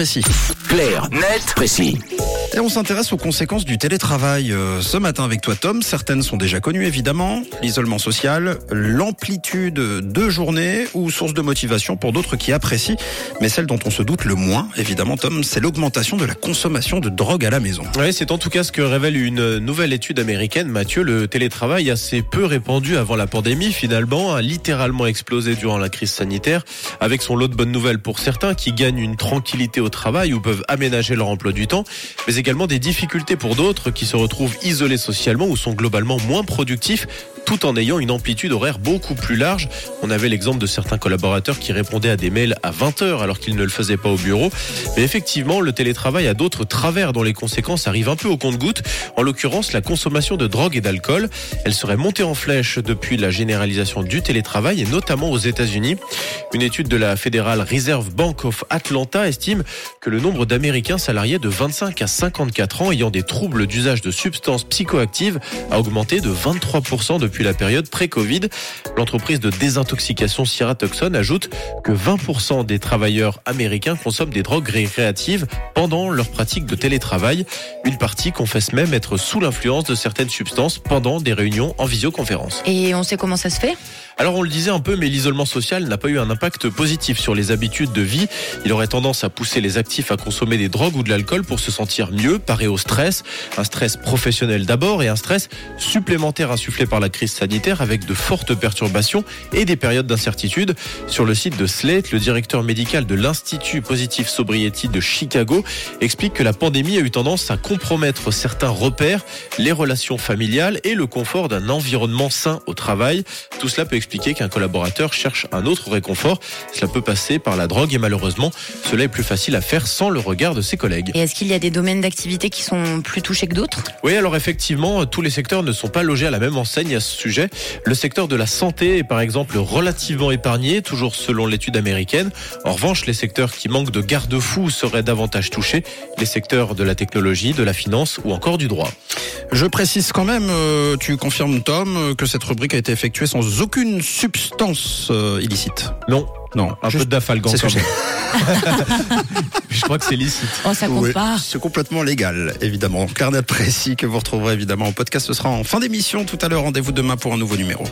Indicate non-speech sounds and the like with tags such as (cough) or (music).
Précis. Clair, net, précis. Et on s'intéresse aux conséquences du télétravail euh, ce matin avec toi Tom. Certaines sont déjà connues évidemment. L'isolement social, l'amplitude de journée ou source de motivation pour d'autres qui apprécient. Mais celle dont on se doute le moins évidemment Tom, c'est l'augmentation de la consommation de drogue à la maison. Oui, c'est en tout cas ce que révèle une nouvelle étude américaine. Mathieu, le télétravail assez peu répandu avant la pandémie finalement a littéralement explosé durant la crise sanitaire avec son lot de bonnes nouvelles pour certains qui gagnent une tranquillité au travail ou peuvent aménager leur emploi du temps, mais également des difficultés pour d'autres qui se retrouvent isolés socialement ou sont globalement moins productifs tout en ayant une amplitude horaire beaucoup plus large. On avait l'exemple de certains collaborateurs qui répondaient à des mails à 20 heures alors qu'ils ne le faisaient pas au bureau. Mais effectivement, le télétravail a d'autres travers dont les conséquences arrivent un peu au compte-goutte. En l'occurrence, la consommation de drogue et d'alcool. Elle serait montée en flèche depuis la généralisation du télétravail et notamment aux États-Unis. Une étude de la Federal Reserve Bank of Atlanta estime que le nombre d'Américains salariés de 25 à 54 ans ayant des troubles d'usage de substances psychoactives a augmenté de 23% depuis la période pré-Covid. L'entreprise de désintoxication Sierra Tucson ajoute que 20% des travailleurs américains consomment des drogues récréatives pendant leur pratique de télétravail. Une partie confesse même être sous l'influence de certaines substances pendant des réunions en visioconférence. Et on sait comment ça se fait? Alors on le disait un peu, mais l'isolement social n'a pas eu un impact positif sur les habitudes de vie. Il aurait tendance à pousser les actifs à consommer des drogues ou de l'alcool pour se sentir mieux, parer au stress. Un stress professionnel d'abord et un stress supplémentaire insufflé par la crise sanitaire avec de fortes perturbations et des périodes d'incertitude. Sur le site de Slate, le directeur médical de l'Institut Positive Sobriety de Chicago explique que la pandémie a eu tendance à compromettre certains repères, les relations familiales et le confort d'un environnement sain au travail. Tout cela peut expliquer qu'un collaborateur cherche un autre réconfort. Cela peut passer par la drogue et malheureusement, cela est plus facile à faire sans le regard de ses collègues. Et est-ce qu'il y a des domaines d'activité qui sont plus touchés que d'autres? Oui, alors effectivement, tous les secteurs ne sont pas logés à la même enseigne sujet. Le secteur de la santé est par exemple relativement épargné, toujours selon l'étude américaine. En revanche, les secteurs qui manquent de garde-fous seraient davantage touchés, les secteurs de la technologie, de la finance ou encore du droit. Je précise quand même, euh, tu confirmes Tom, que cette rubrique a été effectuée sans aucune substance euh, illicite. Non, Non, un juste- peu d'afalgan quand même. (laughs) Je crois que c'est licite. Oh, ça compte Oui, pas. C'est complètement légal, évidemment. Carnet précis que vous retrouverez évidemment en podcast. Ce sera en fin d'émission tout à l'heure. Rendez-vous demain pour un nouveau numéro.